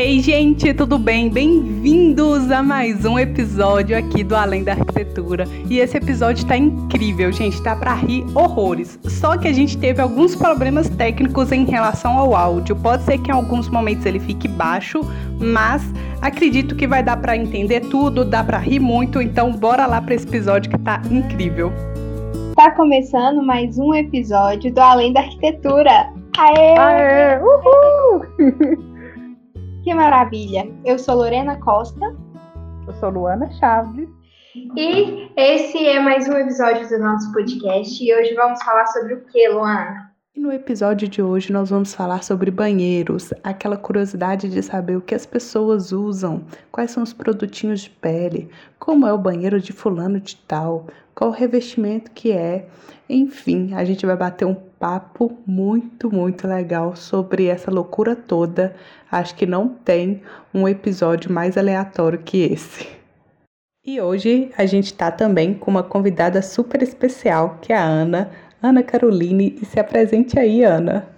Ei, gente, tudo bem? Bem-vindos a mais um episódio aqui do Além da Arquitetura. E esse episódio tá incrível, gente, tá para rir horrores. Só que a gente teve alguns problemas técnicos em relação ao áudio. Pode ser que em alguns momentos ele fique baixo, mas acredito que vai dar para entender tudo, dá para rir muito, então bora lá para esse episódio que tá incrível. Tá começando mais um episódio do Além da Arquitetura. Aê! Aê! Uhul! Que maravilha! Eu sou Lorena Costa. Eu sou Luana Chaves. E esse é mais um episódio do nosso podcast. E hoje vamos falar sobre o que, Luana? No episódio de hoje nós vamos falar sobre banheiros, aquela curiosidade de saber o que as pessoas usam, quais são os produtinhos de pele, como é o banheiro de fulano de tal, qual o revestimento que é. Enfim, a gente vai bater um papo muito, muito legal sobre essa loucura toda. Acho que não tem um episódio mais aleatório que esse. E hoje a gente tá também com uma convidada super especial, que é a Ana, Ana Caroline, e se apresente aí, Ana.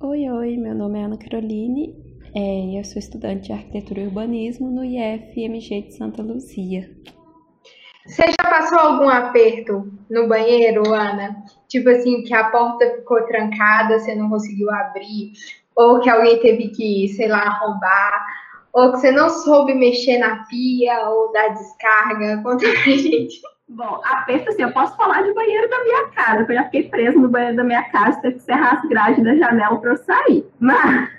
Oi, oi, meu nome é Ana Caroline, é, eu sou estudante de arquitetura e urbanismo no IFMG de Santa Luzia. Você já passou algum aperto no banheiro, Ana? Tipo assim, que a porta ficou trancada, você não conseguiu abrir, ou que alguém teve que, sei lá, roubar, ou que você não soube mexer na pia ou dar descarga. Conta pra gente. Bom, aperto assim, eu posso falar de banheiro da minha casa, que eu já fiquei preso no banheiro da minha casa, teve que serrar as grades da janela para eu sair. Mas,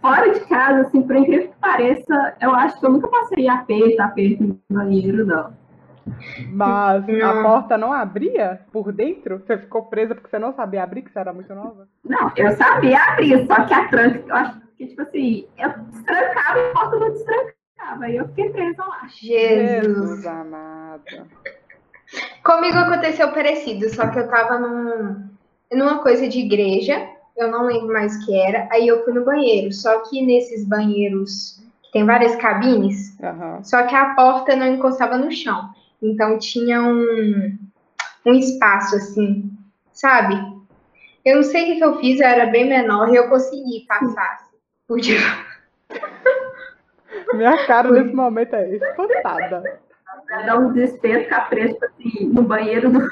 fora de casa, assim, por incrível que pareça, eu acho que eu nunca passei aperto, aperto no banheiro, não. Mas a porta não abria por dentro? Você ficou presa porque você não sabia abrir, que você era muito nova? Não, eu sabia abrir, só que a tranca, eu acho que, tipo assim, eu destrancava e a porta não destrancava. E eu fiquei presa lá. Jesus, Jesus amado. Comigo aconteceu parecido, só que eu tava num, numa coisa de igreja, eu não lembro mais o que era, aí eu fui no banheiro. Só que nesses banheiros que tem várias cabines, uhum. só que a porta não encostava no chão. Então tinha um, um espaço assim, sabe? Eu não sei o que, eu fiz, eu era bem menor e eu consegui passar. Assim, podia. Minha cara nesse momento é espantada. Dá um desespero ficar preso assim, no banheiro do,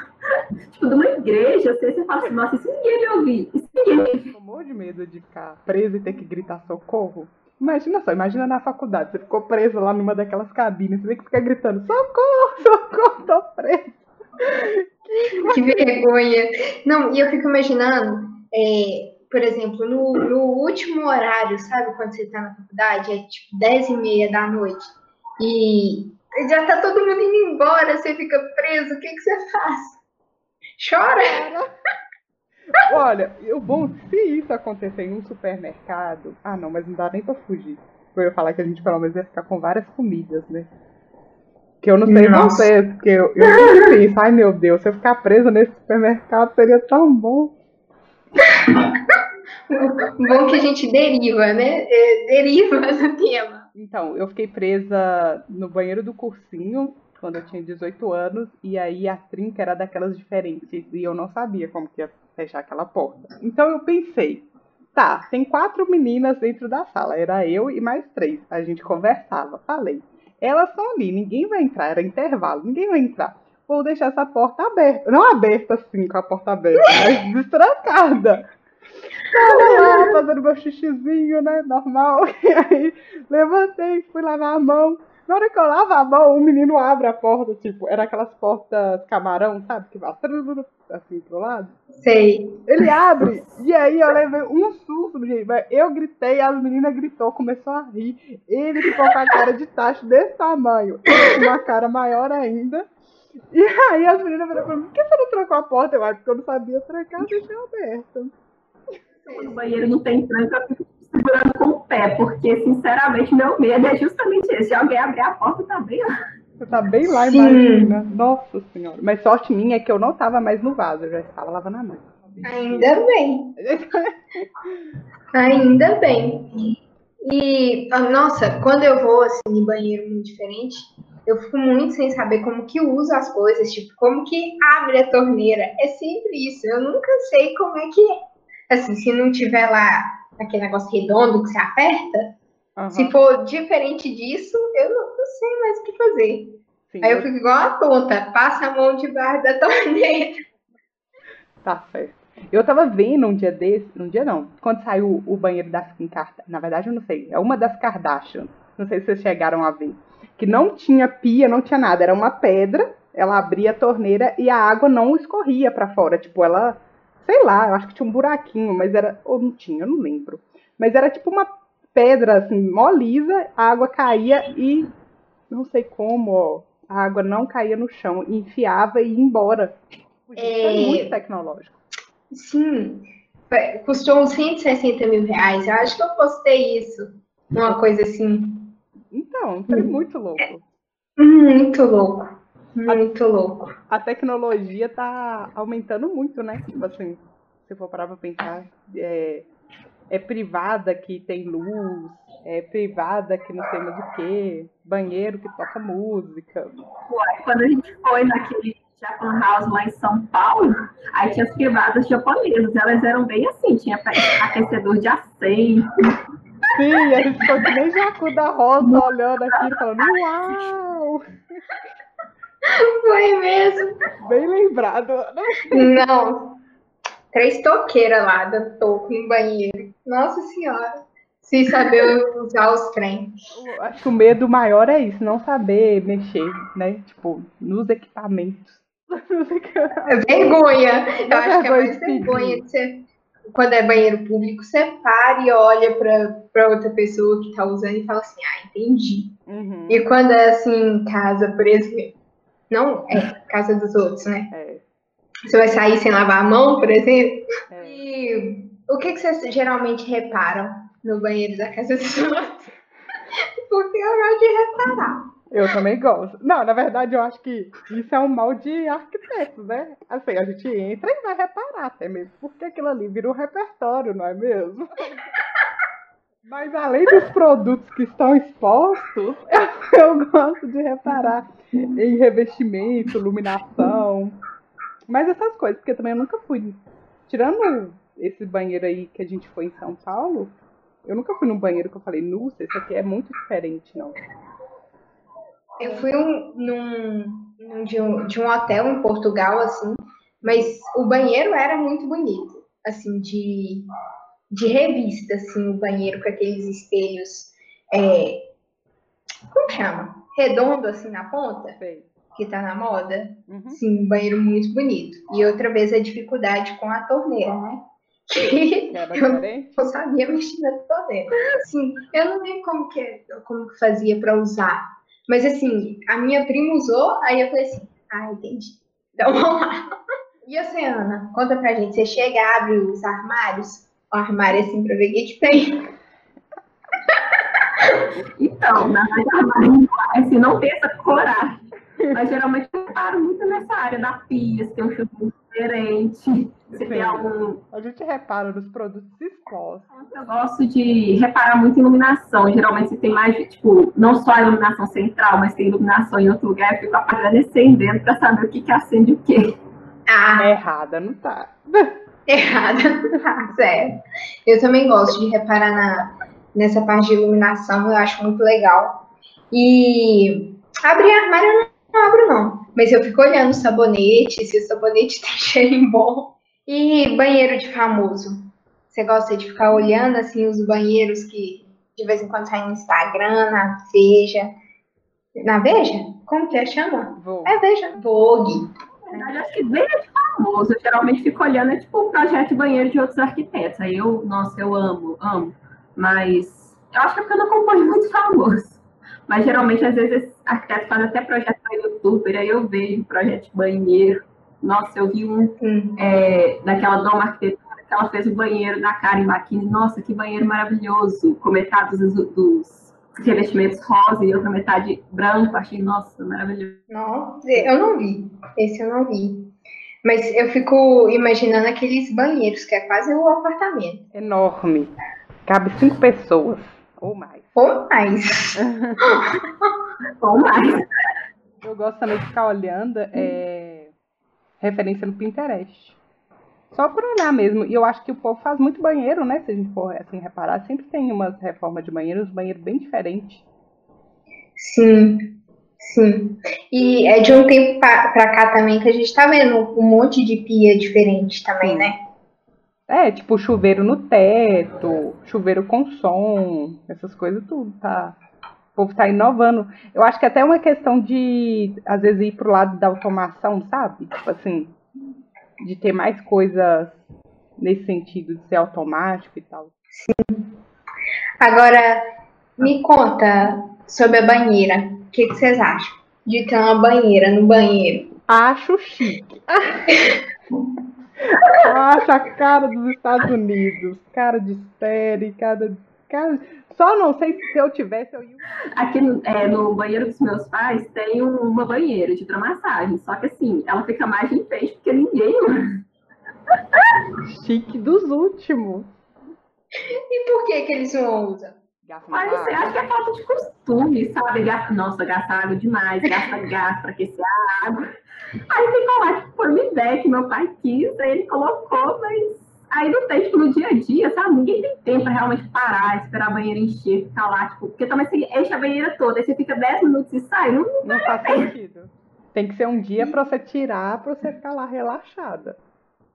tipo, de uma igreja. Assim, você fala assim, nossa, e se ninguém me ouvir? Se ninguém me... Tomou de medo de ficar preso e ter que gritar socorro? Imagina só, imagina na faculdade, você ficou preso lá numa daquelas cabines, você tem que ficar gritando, socorro, socorro, tô preso. Que vergonha. Não, e eu fico imaginando, é, por exemplo, no, no, último horário, sabe, quando você tá na faculdade, é tipo 10 e meia da noite, e já tá todo mundo indo embora, você fica preso, o que, que você faz? Chora? Olha, o bom, se isso acontecer em um supermercado. Ah, não, mas não dá nem pra fugir. Eu ia falar que a gente pelo menos ia ficar com várias comidas, né? Que eu não sei Nossa. vocês, porque eu, eu penso, ai meu Deus, se eu ficar presa nesse supermercado seria tão bom. bom que a gente deriva, né? É, deriva do tema. Então, eu fiquei presa no banheiro do cursinho quando eu tinha 18 anos, e aí a trinca era daquelas diferentes, e eu não sabia como que ia fechar aquela porta. Então eu pensei, tá, tem quatro meninas dentro da sala, era eu e mais três. A gente conversava, falei, elas estão ali, ninguém vai entrar, era intervalo, ninguém vai entrar. Vou deixar essa porta aberta, não aberta assim, com a porta aberta, mas destrancada. Tava lá fazendo meu xixizinho, né, normal, e aí levantei, fui lavar a mão, na hora que eu lavo a mão, o menino abre a porta, tipo, era aquelas portas camarão, sabe? Que vai assim pro lado. Sei. Ele abre, e aí eu levei um susto, gente. Eu gritei, as meninas gritou, começou a rir. Ele ficou com a cara de tacho desse tamanho. com uma cara maior ainda. E aí as meninas viram pra mim, por que você não trancou a porta? Eu acho que eu não sabia trancar, deixei aberta. No banheiro não tem tranca, segurando com o pé, porque, sinceramente, meu medo é justamente esse. Se alguém abrir a porta, tá bem lá. Você tá bem lá, Sim. imagina. Nossa senhora. Mas sorte minha é que eu não tava mais no vaso, eu já estava lavando a mão. Ainda bem. Ainda bem. E, nossa, quando eu vou assim em banheiro muito diferente, eu fico muito sem saber como que usa as coisas, tipo, como que abre a torneira. É sempre isso. Eu nunca sei como é que é. Assim, se não tiver lá aquele negócio redondo que você aperta. Aham. Se for diferente disso, eu não, não sei mais o que fazer. Sim, Aí eu eu- fico igual a tonta, passa a mão debaixo da torneira. Tá certo. Eu tava vendo um dia desse, um dia não, quando saiu o banheiro das Kim Kardashian, na verdade eu não sei, é uma das Kardashian, não sei se vocês chegaram a ver, que não tinha pia, não tinha nada, era uma pedra, ela abria a torneira e a água não escorria pra fora, tipo, ela, sei lá, eu acho que tinha um buraquinho, mas era, ou não tinha, eu não lembro, mas era tipo uma pedra, assim, mó lisa, a água caía e, não sei como, ó, a água não caía no chão, enfiava e ia embora. É É. muito tecnológico. Sim, foi- custou uns 160 mil reais. Eu acho que eu postei isso. Uma coisa assim. Então, um trem muito louco. Muito louco. Muito louco. A tecnologia tá aumentando muito, né? Tipo assim, se for parar pra pensar, é, é privada que tem luz, é privada que não sei mais o que, banheiro que toca música. Quando a gente foi naquele Japan House lá em São Paulo, aí tinha as privadas japonesas. Elas eram bem assim, tinha aquecedor de assento. Sim, a gente ficou que nem Jacu da Rosa olhando aqui, falando, uau! Foi mesmo. Bem lembrado. Não. Três toqueiras lá, dando toco no banheiro. Nossa senhora. Se saber usar os trem. Eu Acho que o medo maior é isso, não saber mexer, né? Tipo, nos equipamentos. Vergonha. Eu acho que é mais vergonha de você. Quando é banheiro público, você para e olha pra, pra outra pessoa que tá usando e fala assim, ah, entendi. Uhum, E quando é assim, em casa, por exemplo, não é casa dos outros, né? é, Você vai sair sem lavar a mão, por exemplo. é. E o que, que vocês geralmente reparam no banheiro da casa dos outros? Porque eu gosto de reparar. Eu também gosto. Não, na verdade, eu acho que isso é um mal de arquitetos, né? Assim, a gente entra e vai reparar até mesmo, porque aquilo ali vira um repertório, não é mesmo? Mas além dos produtos que estão expostos, eu gosto de reparar em revestimento, iluminação, mas essas coisas, porque também eu nunca fui. Tirando esse banheiro aí que a gente foi em São Paulo, eu nunca fui num banheiro que eu falei, nossa, esse aqui é muito diferente, não. Eu fui um, num, num- de, um, de um hotel em Portugal, assim, mas o banheiro era muito bonito, assim, de, de revista, assim, o banheiro com aqueles espelhos, é, como chama? Redondo, assim, na ponta, Sei. Que tá na moda. Uhum. Sim, um banheiro muito bonito. E outra vez a dificuldade com a torneira, né? Que Era eu não sabia mexer na torneira. Assim, eu não lembro como que, como que fazia para usar. Mas assim, a minha prima usou, aí eu falei assim, ah, entendi. Então vamos lá. E você, Ana, conta pra gente. Você chega, abre os armários, o armário assim pra ver o que que tem. Então, na verdade, assim, não tem essa coragem. Mas geralmente eu paro muito nessa área da pia, se tem um chuveiro diferente, se tem algum. A gente repara nos produtos expostos. Eu gosto de reparar muito em iluminação. Geralmente se tem mais, tipo, não só a iluminação central, mas tem iluminação em outro lugar, eu fico apagando e acendendo pra saber o que, que acende o quê. Ah, Errada, não tá. errada. Ah, Sério. Eu também gosto de reparar na, nessa parte de iluminação, eu acho muito legal. E abrir armário eu não abro, não. Mas eu fico olhando o sabonete, se o sabonete tem cheirinho bom. E banheiro de famoso. Você gosta de ficar olhando assim os banheiros que de vez em quando saem no Instagram, na Veja. Na Veja? Como que é? Chama? Vou. É Veja. Vogue. Na verdade, acho que bem de famoso. Eu geralmente fico olhando, é tipo um projeto de banheiro de outros arquitetos. Aí eu, nossa, eu amo, amo. Mas eu acho que é porque eu não acompanho muito famoso. Mas geralmente, às vezes, esses arquitetos fazem até projeto para youtuber, aí eu vejo projeto de banheiro. Nossa, eu vi um Hum. é, daquela doma arquitetura que ela fez o banheiro da Karen Bakini. Nossa, que banheiro maravilhoso! Com metade dos, dos revestimentos rosa e outra metade branco. Achei, nossa, maravilhoso. Não, eu não vi. Esse eu não vi. Mas eu fico imaginando aqueles banheiros, que é quase o apartamento. Enorme. Cabe cinco pessoas ou mais. Ou mais. Ou mais. Eu gosto também de ficar olhando é, referência no Pinterest. Só por olhar mesmo. E eu acho que o povo faz muito banheiro, né? Se a gente for assim reparar, sempre tem umas reformas de banheiro, uns banheiros bem diferentes. Sim, sim. E é de um tempo pra cá também que a gente tá vendo um monte de pia diferente também, né? É, tipo chuveiro no teto, chuveiro com som, essas coisas tudo, tá? O povo tá inovando. Eu acho que até uma questão de, às vezes, ir pro lado da automação, sabe? Tipo assim, de ter mais coisas nesse sentido de ser automático e tal. Sim. Agora, me conta sobre a banheira. O que, que vocês acham de ter uma banheira no banheiro? Acho chique. Acho a cara dos Estados Unidos. Cara de série, cara, cara. Só não sei se eu tivesse, eu ia. Aqui é, no banheiro dos meus pais tem uma banheira de hidromassagem. Só que assim, ela fica mais de enfeite porque ninguém usa. Chique dos últimos. E por que, que eles não usam? Mas você acha que é falta de costume, sabe? Gasta, nossa, gasta água demais, gasta gás para aquecer a água. Aí ficou lá, tipo, foi uma ideia que meu pai quis, aí ele colocou, mas aí não tem, tipo, no dia a dia, sabe? Ninguém tem tempo pra realmente parar, esperar a banheira encher, ficar lá, tipo, porque também você enche a banheira toda, aí você fica 10 minutos e sai, não, não, não faz sentido. Tem que ser um dia para você tirar, para você ficar lá relaxada.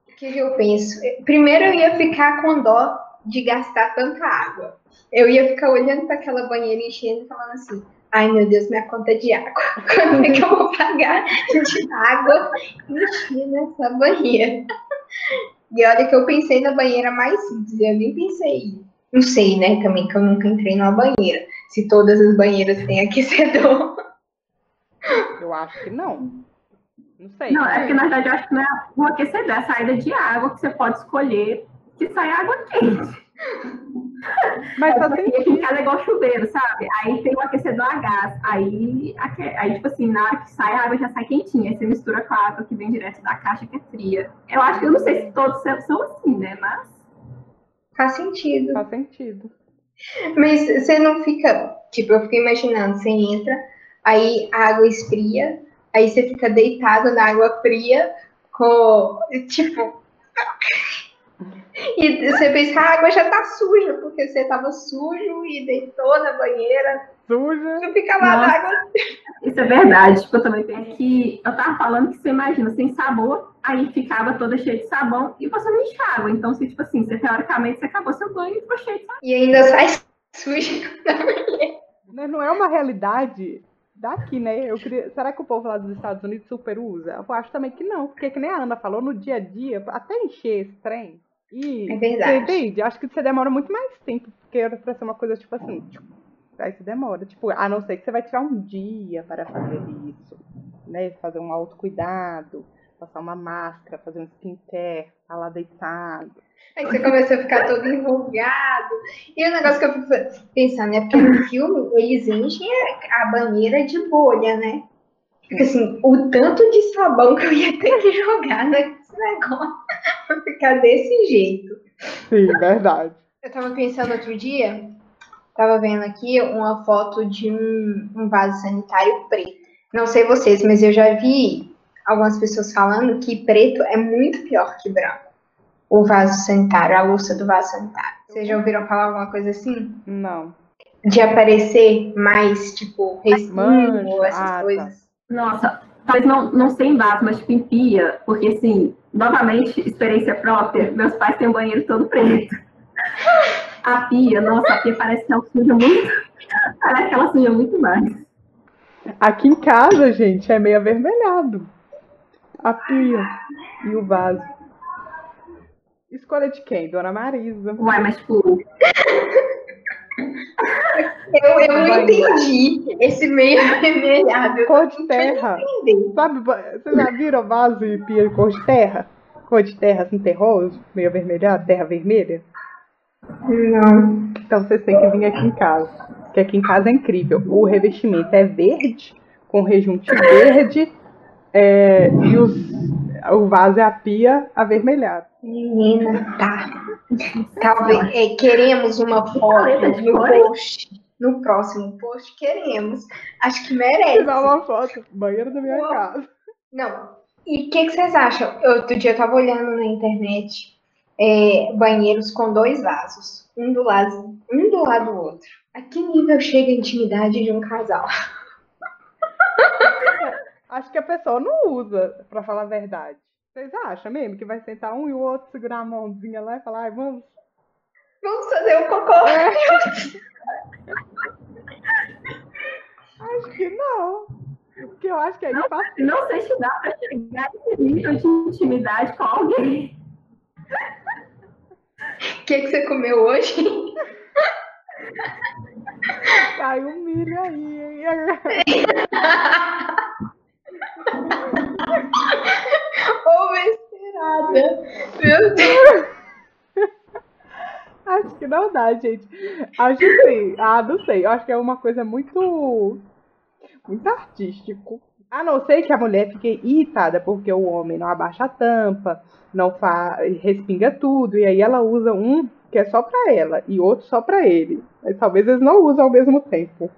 O que, que eu penso? Primeiro eu ia ficar com dó de gastar tanta água. Eu ia ficar olhando para aquela banheira enchendo e falando assim: ai meu Deus, minha conta de água. Quando é que eu vou pagar de água enchendo essa banheira? E olha que eu pensei na banheira mais simples, eu nem pensei. Não sei, né, também, que eu nunca entrei numa banheira. Se todas as banheiras têm aquecedor. Eu acho que não. Não sei. Não, é porque na verdade eu acho que não é o aquecedor, é a saída de água que você pode escolher que sai água quente. Mas é, assim, aqui em casa é igual chuveiro, sabe? Aí tem o aquecedor a gás. Aí, aí, tipo assim, na hora que sai, a água já sai quentinha. Aí você mistura com a água que vem direto da caixa, que é fria. Eu acho que eu não sei se todos são assim, né? Mas. Faz sentido. Faz sentido. Mas você não fica. Tipo, eu fico imaginando, você entra, aí a água esfria, aí você fica deitado na água fria, com. Tipo. E você pensa, a água já tá suja, porque você tava sujo e deitou na banheira. Suja. E fica lá na água. Isso é verdade. Tipo, eu também penso que eu tava falando que você imagina, sem sabor, aí ficava toda cheia de sabão e você não enxágua. Então, se, tipo assim, você teoricamente você acabou seu banho e ficou cheio de sabão. E ainda sai suja na banheira. Não é uma realidade daqui, né? Eu queria... Será que o povo lá dos Estados Unidos super usa? Eu acho também que não, porque que nem a Ana falou, no dia a dia, até encher esse trem, e, é verdade. Entende? Acho que você demora muito mais tempo, porque era pra ser uma coisa tipo assim. Tipo, aí você demora. Tipo, a não ser que você vai tirar um dia para fazer isso. Né? Fazer um autocuidado, passar uma máscara, fazer um skincare, estar lá deitado. Aí você começa a ficar todo enrugado. E o negócio que eu fico pensando, né? Porque no filme eles enchem a banheira de bolha, né? Porque assim, o tanto de sabão que eu ia ter que jogar nesse negócio pra ficar desse jeito. Sim, verdade. Eu tava pensando outro dia, tava vendo aqui uma foto de um, um vaso sanitário preto. Não sei vocês, mas eu já vi algumas pessoas falando que preto é muito pior que branco. O vaso sanitário, a louça do vaso sanitário. Vocês já ouviram falar alguma coisa assim? Não. De aparecer mais, tipo, respingo, essas ah, tá. coisas. Tá. Nossa, talvez não, não sei em vaso, mas tipo em pia, porque assim, novamente, experiência própria, meus pais têm um banheiro todo preto. A pia, nossa, a pia parece que ela suja muito. Parece que ela suja muito mais. Aqui em casa, gente, é meio avermelhado. A pia e o vaso. Escolha de quem? Dona Marisa. Uai, mas tipo. Eu, eu não entendi esse meio avermelhado. Cor de terra. Sabe, vocês já viram vaso e pia cor de terra? Cor de terra assim, terroso, meio avermelhado, terra vermelha? Não. Então vocês têm que vir aqui em casa. Porque aqui em casa é incrível. O revestimento é verde, com rejunte verde, é, e os, o vaso é a pia avermelhado. Menina, tá. Talvez é, queremos uma foto no post no próximo post, queremos. Acho que merece. Tirar uma foto, banheiro da minha Uou. casa. Não, E o que, que, vocês acham? Outro dia eu tava olhando na internet é, banheiros com dois vasos, um do lado, um do lado do outro. A que nível chega a intimidade de um casal? Acho que a pessoa não usa, para falar a verdade. Vocês acham mesmo que vai sentar um e o outro segurar a mãozinha lá e falar, vamos. Vamos fazer um cocô. É. acho que não. Porque eu acho que aí não, passa... não sei se dá pra chegar nesse nível de intimidade com alguém. O que, que você comeu hoje? Caiu um milho aí, hein? Ô, besteirada. Meu Deus. Acho que não dá, gente. Acho que sim. Ah, não sei. Eu acho que é uma coisa muito. Muito artístico. A não ser que a mulher fique irritada porque o homem não abaixa a tampa, não faz, respinga tudo, e aí ela usa um que é só para ela e outro só para ele. Mas talvez eles não usem ao mesmo tempo.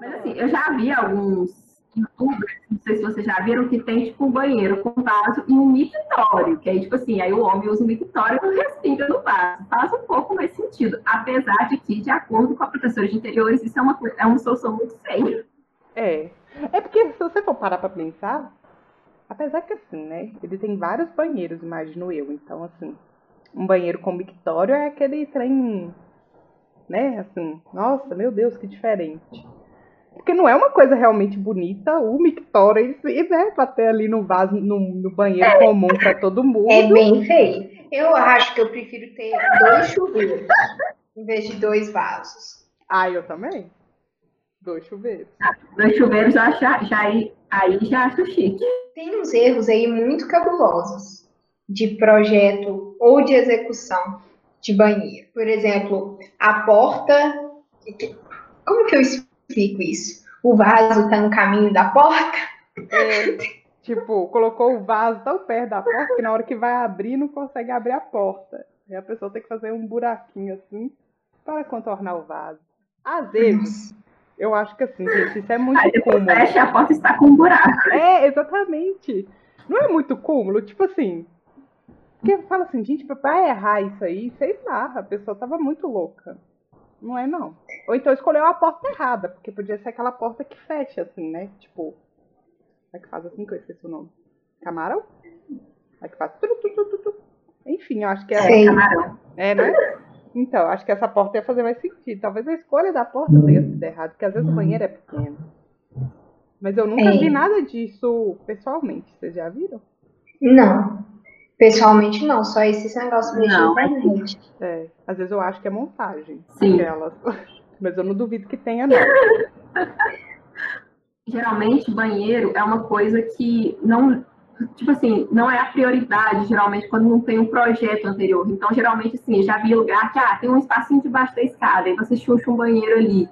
Mas assim, eu já vi alguns não sei se vocês já viram, que tem tipo um banheiro com vaso e um mictório, que aí, tipo assim, aí o homem usa o mictório e respinga no vaso. Faz um pouco mais sentido, apesar de que, de acordo com a professora de interiores, isso é uma, é uma solução muito feia. É. É porque se você for parar pra pensar, apesar que assim, né? Ele tem vários banheiros, imagino eu. Então, assim, um banheiro com mictório é aquele trem, né? Assim, nossa, meu Deus, que diferente. Porque não é uma coisa realmente bonita o mictório e né, bater ali no vaso, no, no banheiro é, comum para todo mundo. É bem feio. Eu acho que eu prefiro ter dois chuveiros em vez de dois vasos. Ah, eu também? Dois chuveiros. Dois chuveiros já, já, já aí já acho chique. Tem uns erros aí muito cabulosos de projeto ou de execução de banheiro. Por exemplo, a porta. Como que eu explico isso? O vaso tá no caminho da porta? É, tipo, colocou o vaso tão perto da porta que na hora que vai abrir não consegue abrir a porta. E a pessoa tem que fazer um buraquinho assim para contornar o vaso. Às vezes, eu acho que assim, gente, isso é muito Aí cômodo. Fecha a porta está com um buraco. É, exatamente. Não é muito cômodo, tipo assim. Porque fala assim, gente, pra errar isso aí, sei lá, a pessoa tava muito louca. Não é não. Ou então escolheu a porta errada, porque podia ser aquela porta que fecha, assim, né? Tipo. É que faz assim que eu esqueci o nome. Camarão? É que faz. Enfim, eu acho que é. camarão. É, né? Então, acho que essa porta ia fazer mais sentido. Talvez a escolha da porta tenha sido errada, porque às vezes o banheiro é pequeno. Mas eu nunca é. vi nada disso pessoalmente. Vocês já viram? Não. Pessoalmente não, só esses negócios mesmo não. internet. É, às vezes eu acho que é montagem. Sim. Aquelas. Mas eu não duvido que tenha, não. Geralmente, banheiro é uma coisa que não tipo assim, não é a prioridade, geralmente, quando não tem um projeto anterior. Então, geralmente, assim, já vi lugar que, ah, tem um espacinho debaixo da escada, aí você chucha um banheiro ali.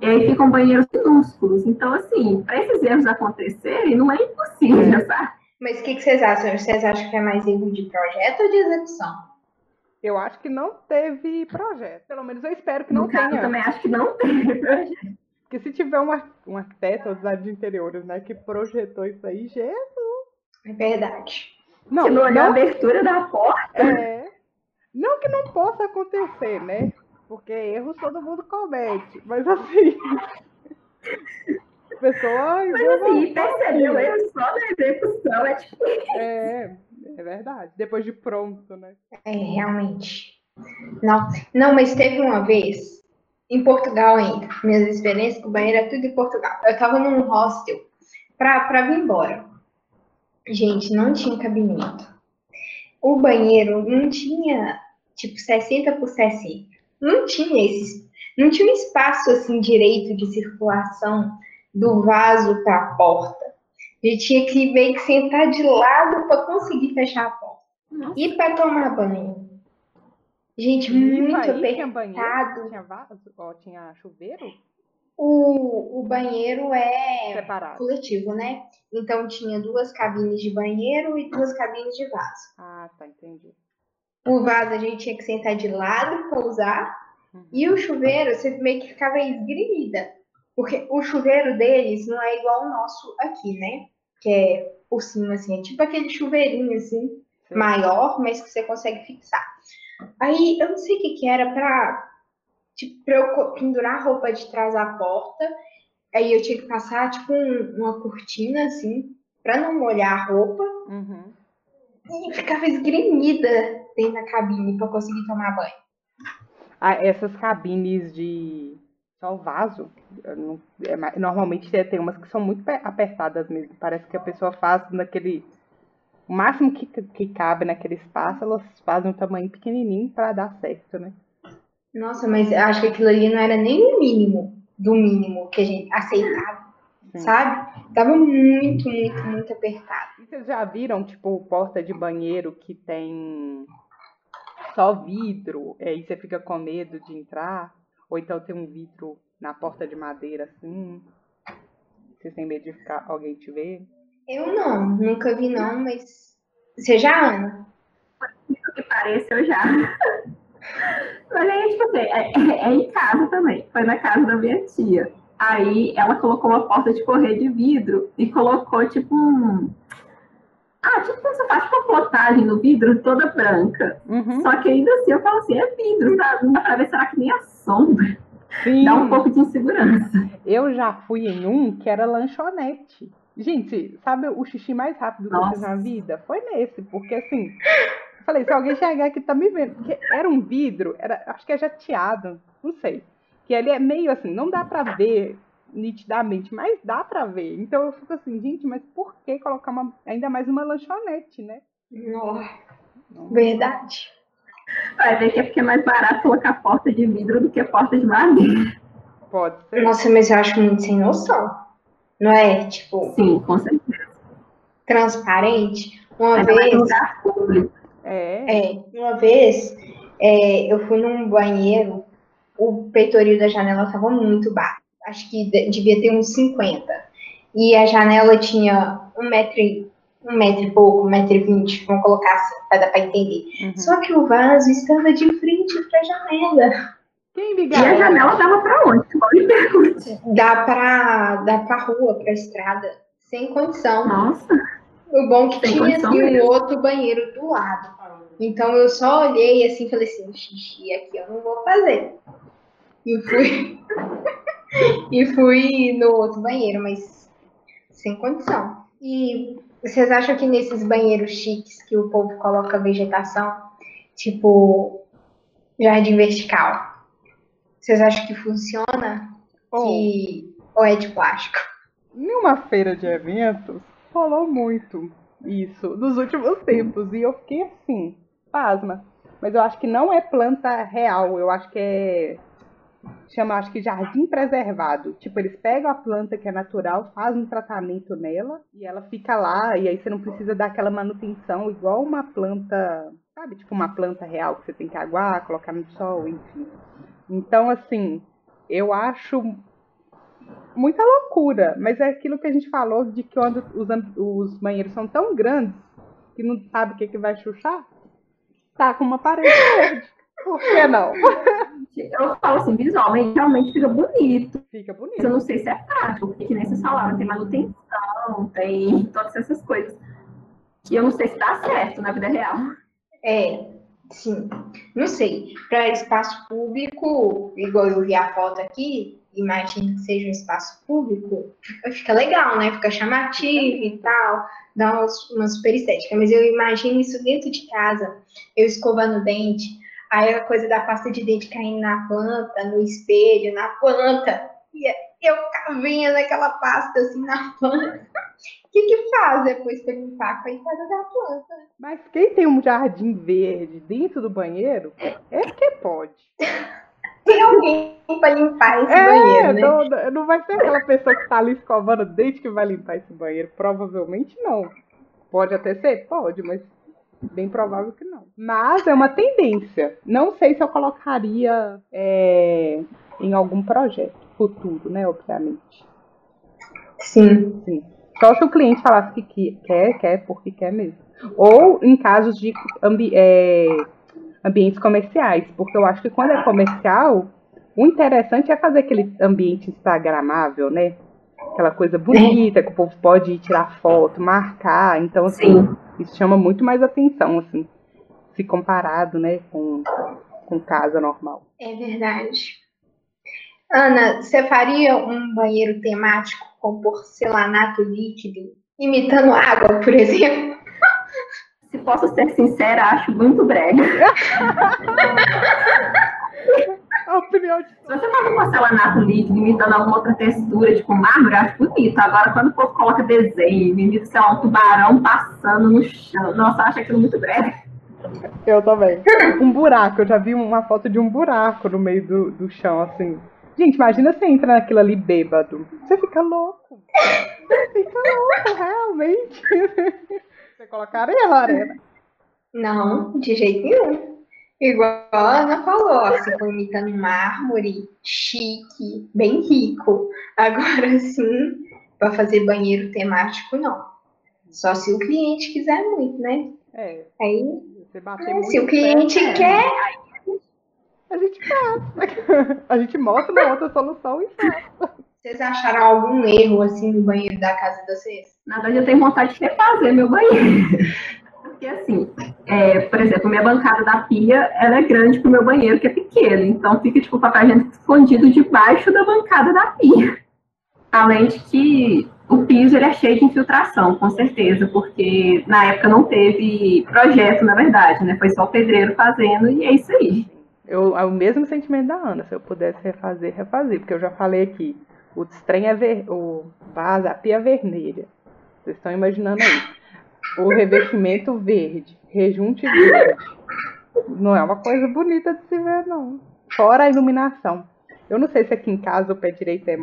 E aí ficam banheiros minúsculos. Então, assim, para esses erros acontecerem, não é impossível, é. sabe? Mas o que, que vocês acham? Vocês acham que é mais erro de projeto ou de execução? Eu acho que não teve projeto. Pelo menos eu espero que não no tenha. eu também acho que não teve projeto. Porque se tiver um, um arquiteto ou design de interiores, né, que projetou isso aí, Jesus! É verdade. Não, Se não olhar a abertura da porta. É. Não que não possa acontecer, né? Porque erros todo mundo comete. Mas assim. Pessoas. Mas assim, perceber o erro só na execução é difícil. É, é verdade. Depois de pronto, né? É, realmente. Não, não, mas teve uma vez, em Portugal ainda, minhas experiências com o banheiro é tudo em Portugal. Eu tava num hostel pra, pra vir embora. Gente, não tinha cabimento. O banheiro não tinha, tipo, 60 por 60. Não tinha esse, não tinha um espaço assim direito de circulação do vaso para a porta. A gente tinha que meio que sentar de lado para conseguir fechar a porta. Nossa. E para tomar banho. Gente, hum, muito apertado. Tinha banheiro? Tinha vaso? Tinha chuveiro? O, o banheiro é Separado. coletivo, né? Então tinha duas cabines de banheiro e duas cabines de vaso. Ah, tá, entendi. O vaso a gente tinha que sentar de lado para usar. Uhum. E o chuveiro, você meio que ficava esgrimida. Porque o chuveiro deles não é igual ao nosso aqui, né? Que é por cima, assim. É tipo aquele chuveirinho, assim, Sim. maior, mas que você consegue fixar. Aí, eu não sei o que que era pra, tipo, pra eu pendurar a roupa de trás da porta. Aí eu tinha que passar, tipo, um, uma cortina, assim, pra não molhar a roupa. Uhum. E ficava esgrimida dentro da cabine pra conseguir tomar banho. Ah, essas cabines de só o vaso, não, é, normalmente tem umas que são muito apertadas mesmo. Parece que a pessoa faz naquele. O máximo que, que cabe naquele espaço, elas fazem um tamanho pequenininho para dar certo, né? Nossa, mas acho que aquilo ali não era nem o mínimo do mínimo que a gente aceitava, Sim. sabe? Tava muito, muito, muito apertado. E vocês já viram, tipo, porta de banheiro que tem só vidro, e aí você fica com medo de entrar? Ou então tem um vidro na porta de madeira assim? Você tem medo de ficar, alguém te ver? Eu não, nunca vi não, mas. Você já, Ana? Isso que parece, eu já. Mas aí, tipo assim, é, é, é, em casa também. Foi na casa da minha tia. Aí ela colocou uma porta de correr de vidro e colocou, tipo, um. Ah, tipo, você faz uma plotagem no vidro toda branca. Uhum. Só que ainda assim eu falo assim, é vidro, sabe? Não dá pra ver, será que nem a? Sim. Dá um pouco de insegurança. Eu já fui em um que era lanchonete. Gente, sabe o xixi mais rápido que eu fiz na vida? Foi nesse, porque assim, eu falei, se alguém chegar aqui tá me vendo, porque era um vidro, era, acho que é jateado, não sei. Que ele é meio assim, não dá pra ver nitidamente, mas dá pra ver. Então eu fico assim, gente, mas por que colocar uma, ainda mais uma lanchonete, né? Nossa, verdade. Vai ver que é porque é mais barato colocar porta de vidro do que porta de madeira. Pode ser. Nossa, mas eu acho muito sem noção. Não é, tipo. Sim, com certeza. Transparente. Uma é vez. É. é. Uma vez é, eu fui num banheiro, o peitoril da janela estava muito baixo. Acho que devia ter uns 50. E a janela tinha um metro e um metro e pouco, um metro e vinte, vamos colocar assim, para dar para entender. Uhum. Só que o vaso estava de frente para a janela. Quem me E a janela dava para onde? Dá para dá para rua, para estrada, sem condição. Nossa. O bom que sem tinha assim, um outro banheiro do lado. Então eu só olhei assim e falei assim, xixi aqui eu não vou fazer. E fui e fui no outro banheiro, mas sem condição. E vocês acham que nesses banheiros chiques que o povo coloca vegetação, tipo jardim vertical, vocês acham que funciona? Oh. Que... Ou é de plástico? Em uma feira de eventos, falou muito isso nos últimos tempos. E eu fiquei assim, pasma. Mas eu acho que não é planta real, eu acho que é chama acho que jardim preservado. Tipo, eles pegam a planta que é natural, fazem um tratamento nela e ela fica lá e aí você não precisa dar aquela manutenção igual uma planta, sabe? Tipo uma planta real que você tem que aguar, colocar no sol, enfim. Então, assim, eu acho muita loucura, mas é aquilo que a gente falou de que os, os banheiros são tão grandes que não sabe o que, que vai chuchar, tá com uma parede verde. Por que não? Eu falo assim, visualmente, realmente fica bonito. Fica bonito. Eu não sei se é prático, porque você falava, tem manutenção, tem todas essas coisas. Que eu não sei se dá certo na vida real. É, sim. Não sei. Para espaço público, igual eu vi a foto aqui, imagino que seja um espaço público, fica legal, né? Fica chamativo e tal, dá uma, uma super estética. Mas eu imagino isso dentro de casa, eu escovando o dente Aí a coisa da pasta de dente caindo na planta, no espelho, na planta. E eu vinha naquela pasta assim na planta. O que que faz depois para limpar coitada da planta? Mas quem tem um jardim verde dentro do banheiro, é que pode. tem alguém para limpar esse é, banheiro, né? Não, não vai ser aquela pessoa que tá ali escovando o dente que vai limpar esse banheiro. Provavelmente não. Pode até ser? Pode, mas Bem provável que não. Mas é uma tendência. Não sei se eu colocaria é, em algum projeto futuro, né? Obviamente. Sim. Sim. Só se o cliente falasse que quer, quer, porque quer mesmo. Ou em casos de ambi é, ambientes comerciais. Porque eu acho que quando é comercial, o interessante é fazer aquele ambiente instagramável, né? aquela coisa bonita que o povo pode ir tirar foto, marcar. Então, assim, Sim. Isso chama muito mais atenção, assim, se comparado, né, com, com casa normal. É verdade. Ana, você faria um banheiro temático com porcelanato líquido, imitando água, por exemplo? Se posso ser sincera, acho muito brega. A opinião de... Se você faz um porcelanato líquido imitando alguma outra textura, tipo mármore, acho bonito. Agora, quando o povo coloca desenho, imita, sei lá, um tubarão passando no chão, nossa, acho aquilo muito breve. Eu também. Um buraco, eu já vi uma foto de um buraco no meio do, do chão, assim. Gente, imagina você entra naquilo ali bêbado. Você fica louco. Você fica louco, realmente. Você colocaria, Lorena? Não, de jeito nenhum. Igual a Ana falou, você foi imitando mármore chique, bem rico. Agora sim, para fazer banheiro temático, não. Só se o cliente quiser muito, né? É. Aí, muito se o cliente pé, quer, a gente faz. A gente mostra uma outra solução e faz. Vocês acharam algum erro assim no banheiro da casa de vocês? Na verdade, eu tenho vontade de refazer meu banheiro. Porque assim, é, por exemplo, minha bancada da pia, ela é grande pro meu banheiro, que é pequeno. Então fica, tipo, o papel higiênico escondido debaixo da bancada da pia. Além de que o piso ele é cheio de infiltração, com certeza, porque na época não teve projeto, na verdade, né? Foi só o pedreiro fazendo e é isso aí. Eu, é o mesmo sentimento da Ana, se eu pudesse refazer, refazer, porque eu já falei aqui, o trem é ver, o vaso, a pia é vermelha. Vocês estão imaginando aí. O revestimento verde, rejunte verde. Não é uma coisa bonita de se ver, não. Fora a iluminação. Eu não sei se aqui em casa o pé direito é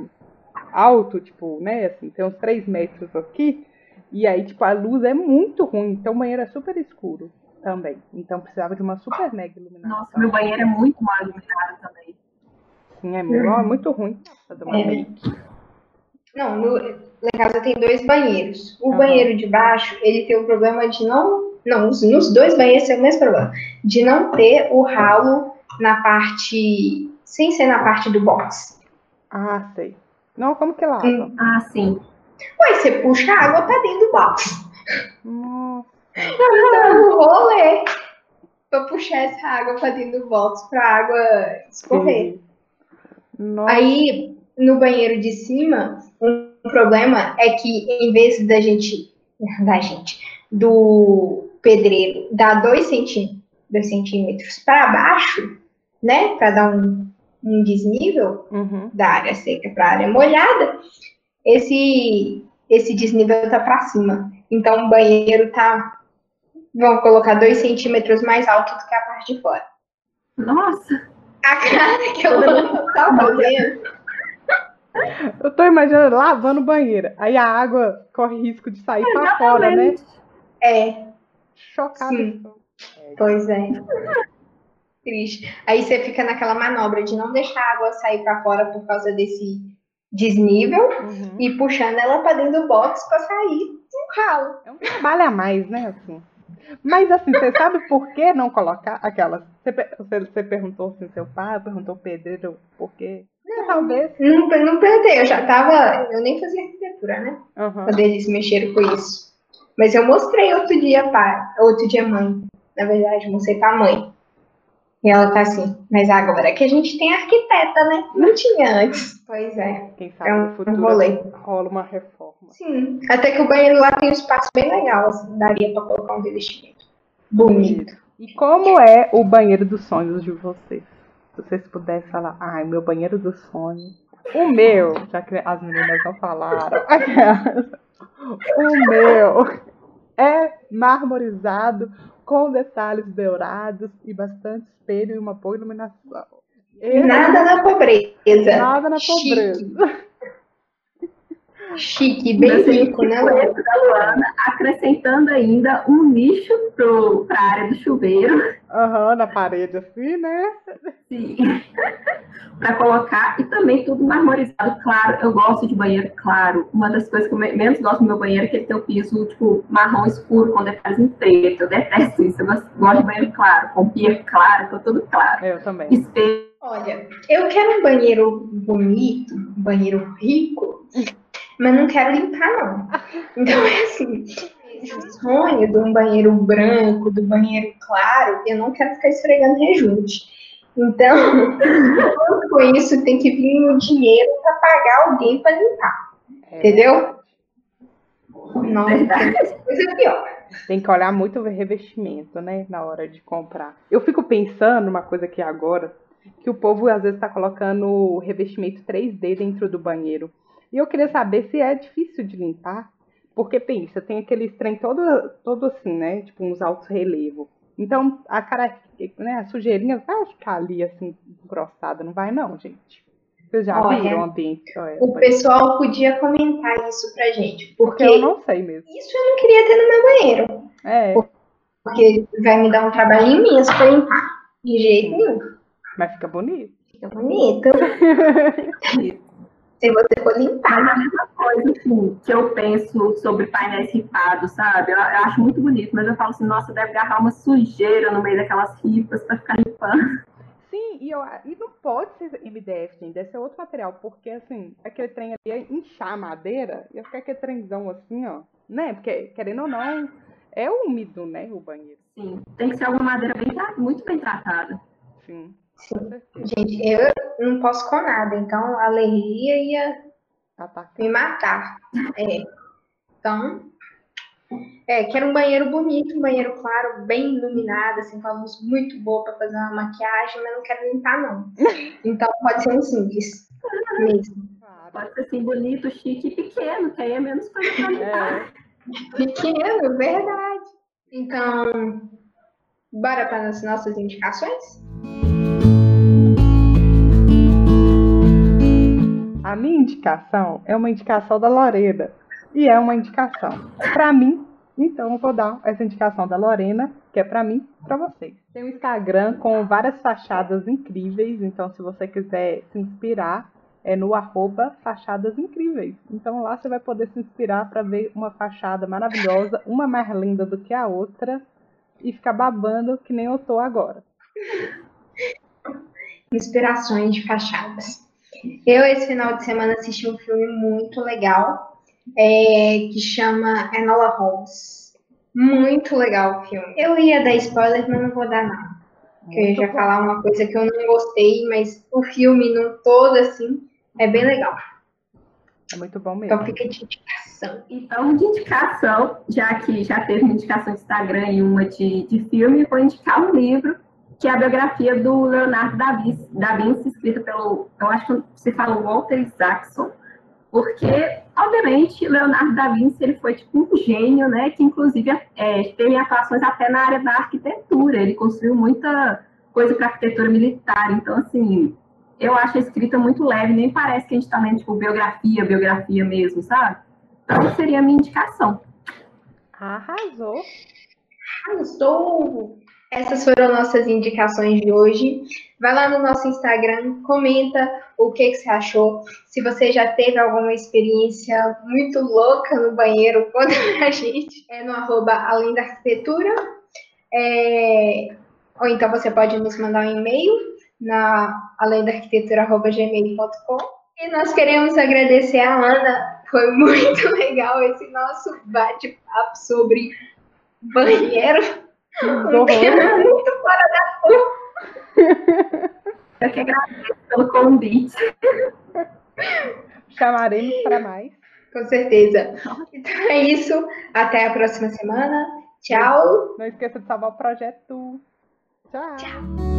alto, tipo, né, assim, tem uns 3 metros aqui. E aí, tipo, a luz é muito ruim, então o banheiro é super escuro também. Então precisava de uma super mega iluminação. Nossa, meu banheiro é muito mal iluminado também. Sim, é muito, é muito ruim fazer uma é. Não, no, lá em casa tem dois banheiros. O uhum. banheiro de baixo, ele tem o problema de não. Não, nos, nos dois banheiros tem o mesmo problema. De não ter o ralo na parte. Sem ser na parte do box. Ah, sei. Não, como que lava? Hum. Ah, sim. Ué, você puxa a água pra dentro do box. Nossa. Então, o rolê pra puxar essa água pra dentro do box pra água escorrer. Aí, no banheiro de cima, um problema é que em vez da gente, da gente, do pedreiro dar dois centímetros, dois centímetros para baixo, né, para dar um, um desnível uhum. da área seca para a área molhada, esse esse desnível tá para cima. Então o banheiro tá, vão colocar dois centímetros mais alto do que a parte de fora. Nossa. A cara que eu tava fazendo. Eu tô imaginando lavando banheira. Aí a água corre risco de sair para fora, né? É. Chocada. Pois é. Triste. Aí você fica naquela manobra de não deixar a água sair para fora por causa desse desnível uhum. e puxando ela para dentro do box para sair um ralo. É um trabalho a mais, né? Assim. Mas assim, você sabe por que não colocar aquelas? Você, você, você perguntou assim, seu pai, perguntou pedreiro por quê? Não, talvez. Não, não perguntei, eu já tava. Eu nem fazia arquitetura, né? Uhum. Quando eles mexeram com isso. Mas eu mostrei outro dia, pai, outro dia, mãe. Na verdade, mostrei pra mãe. E ela tá assim, mas agora é que a gente tem arquiteta, né? Não tinha antes. Pois é. Quem sabe é um, no futuro rolê. rola uma reforma. Sim. Até que o banheiro lá tem um espaço bem legal, assim, daria pra colocar um revestimento. Bonito. E como é o banheiro dos sonhos de vocês? Se vocês pudessem falar, ai, meu banheiro dos sonhos. O meu, já que as meninas não falaram, o meu é marmorizado com detalhes dourados e bastante espelho e uma boa iluminação. Nada na pobreza. Nada na pobreza. Chique, bem rico, né? Da Luana, acrescentando ainda um nicho para a área do chuveiro. Aham, uhum, na parede assim, né? Sim. para colocar e também tudo marmorizado, claro. Eu gosto de banheiro claro. Uma das coisas que eu menos gosto do meu banheiro é que ele tem o piso, tipo, marrom escuro com detalhes em preto. Eu detesto isso. Eu gosto de banheiro claro, com pia clara, com tudo claro. Eu também. Espelho. Olha, eu quero um banheiro bonito, um banheiro rico mas não quero limpar, não. Então é assim, esse sonho de um banheiro branco, do banheiro claro, eu não quero ficar esfregando rejunte. Então, com isso, tem que vir o dinheiro para pagar alguém para limpar. É. Entendeu? Não, tem coisa pior. Tem que olhar muito o revestimento, né? Na hora de comprar. Eu fico pensando uma coisa aqui agora, que o povo às vezes está colocando revestimento 3D dentro do banheiro. E eu queria saber se é difícil de limpar. Porque pensa, tem aquele trem todo, todo assim, né? Tipo uns altos relevos. Então a cara, né, a sujeirinha vai ficar ali assim, engrossada, não vai não, gente. Vocês já Olha, viram o ambiente? Olha, o pessoal podia comentar isso pra gente. Porque, porque eu não sei mesmo. Isso eu não queria ter no meu banheiro. É. Porque vai me dar um trabalhinho imenso pra limpar. De jeito nenhum. Mas fica bonito. Fica bonito. Se você for limpar. Mas a mesma coisa, assim, que eu penso sobre painéis ripados, sabe? Eu, eu, acho muito bonito, mas eu falo assim, nossa, deve agarrar uma sujeira no meio daquelas ripas pra ficar limpando. Sim, e, eu, e não pode ser MDF, gente, deve ser outro material, porque assim, aquele trem ali ia inchar a madeira, ia ficar aquele trenzão assim, ó, né? Porque, querendo ou não, é úmido, né, o banheiro. Sim, tem que ser alguma madeira bem, muito bem tratada. Sim. Sim. Gente, eu não posso com nada, então a alergia ia me matar. É. Então, é, quero um banheiro bonito, um banheiro claro, bem iluminado, assim, com a luz muito boa para fazer uma maquiagem, mas não quero limpar, não. Então pode ser um simples mesmo. Pode ser assim, bonito, chique e pequeno, que aí é menos coisa pra limpar. É. Pequeno, verdade. Então, bora para as nossas indicações? A minha indicação é uma indicação da Lorena. E é uma indicação para mim. Então eu vou dar essa indicação da Lorena, que é para mim, para vocês. Tem um Instagram com várias fachadas incríveis, então se você quiser se inspirar, é no arroba fachadas incríveis. Então lá você vai poder se inspirar para ver uma fachada maravilhosa, uma mais linda do que a outra, e ficar babando que nem eu tô agora. Inspirações de fachadas. Eu, esse final de semana, assisti um filme muito legal é, que chama Enola Holmes. Muito legal o filme. Eu ia dar spoiler, mas não vou dar não. Porque eu ia falar uma coisa que eu não gostei, mas o filme no todo, assim, é bem legal. É muito bom mesmo. Então fica de indicação. Então, de indicação, já que já teve uma indicação de Instagram e uma de, de filme, vou indicar um livro que é a biografia do Leonardo da Vinci, da Vinci escrita pelo, eu acho que se fala Walter Isaacson, porque, obviamente, Leonardo da Vinci ele foi tipo um gênio, né, que inclusive é, teve atuações até na área da arquitetura, ele construiu muita coisa para arquitetura militar, então, assim, eu acho a escrita muito leve, nem parece que a gente está lendo, tipo, biografia, biografia mesmo, sabe? Então, seria a minha indicação. Arrasou! Arrasou! Essas foram nossas indicações de hoje. Vai lá no nosso Instagram, comenta o que, que você achou. Se você já teve alguma experiência muito louca no banheiro, conta pra gente. É no arroba além da arquitetura. É... Ou então você pode nos mandar um e-mail na além da arquitetura.gmail.com. E nós queremos agradecer a Ana. Foi muito legal esse nosso bate-papo sobre banheiro. Um tema muito fora da curva. Eu que agradeço pelo convite. Chamaremos para mais. Com certeza. Então é isso. Até a próxima semana. Tchau. Não esqueça de salvar o projeto. Tchau. Tchau.